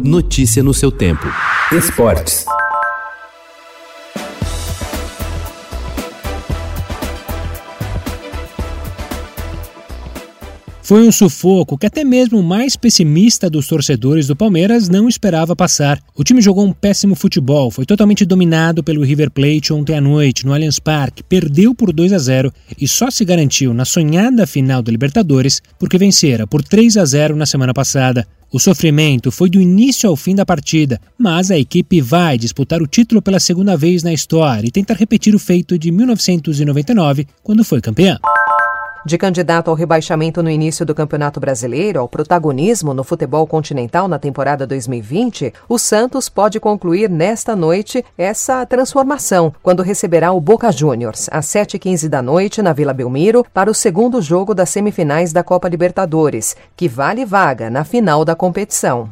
Notícia no seu tempo. Esportes. Foi um sufoco que até mesmo o mais pessimista dos torcedores do Palmeiras não esperava passar. O time jogou um péssimo futebol, foi totalmente dominado pelo River Plate ontem à noite no Allianz Parque, perdeu por 2 a 0 e só se garantiu na sonhada final da Libertadores porque vencera por 3 a 0 na semana passada. O sofrimento foi do início ao fim da partida, mas a equipe vai disputar o título pela segunda vez na história e tentar repetir o feito de 1999, quando foi campeã. De candidato ao rebaixamento no início do Campeonato Brasileiro ao protagonismo no futebol continental na temporada 2020, o Santos pode concluir nesta noite essa transformação, quando receberá o Boca Juniors, às 7h15 da noite, na Vila Belmiro, para o segundo jogo das semifinais da Copa Libertadores, que vale vaga na final da competição.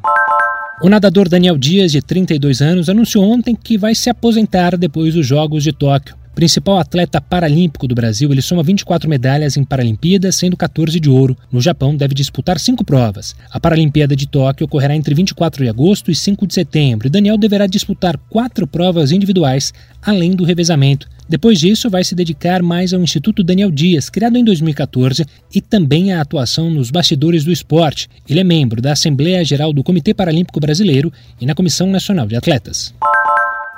O nadador Daniel Dias, de 32 anos, anunciou ontem que vai se aposentar depois dos Jogos de Tóquio. Principal atleta paralímpico do Brasil, ele soma 24 medalhas em Paralimpíadas, sendo 14 de ouro. No Japão, deve disputar cinco provas. A Paralimpíada de Tóquio ocorrerá entre 24 de agosto e 5 de setembro. E Daniel deverá disputar quatro provas individuais, além do revezamento. Depois disso, vai se dedicar mais ao Instituto Daniel Dias, criado em 2014, e também à atuação nos bastidores do esporte. Ele é membro da Assembleia Geral do Comitê Paralímpico Brasileiro e na Comissão Nacional de Atletas.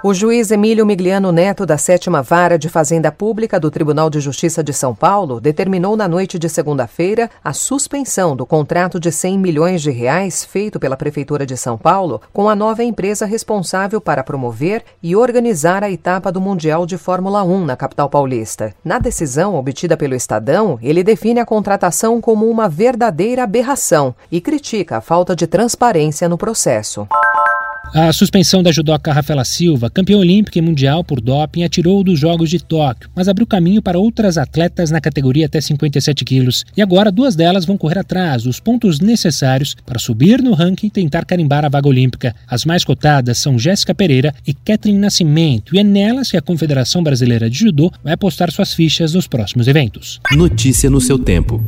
O juiz Emílio Migliano Neto, da Sétima Vara de Fazenda Pública do Tribunal de Justiça de São Paulo, determinou na noite de segunda-feira a suspensão do contrato de 100 milhões de reais feito pela Prefeitura de São Paulo com a nova empresa responsável para promover e organizar a etapa do Mundial de Fórmula 1 na capital paulista. Na decisão obtida pelo Estadão, ele define a contratação como uma verdadeira aberração e critica a falta de transparência no processo. A suspensão da judoca Rafaela Silva, campeã olímpica e mundial por doping, atirou dos Jogos de Tóquio, mas abriu caminho para outras atletas na categoria até 57 quilos. E agora duas delas vão correr atrás dos pontos necessários para subir no ranking e tentar carimbar a vaga olímpica. As mais cotadas são Jéssica Pereira e Kathleen Nascimento, e é nelas que a Confederação Brasileira de Judô vai apostar suas fichas nos próximos eventos. Notícia no seu tempo.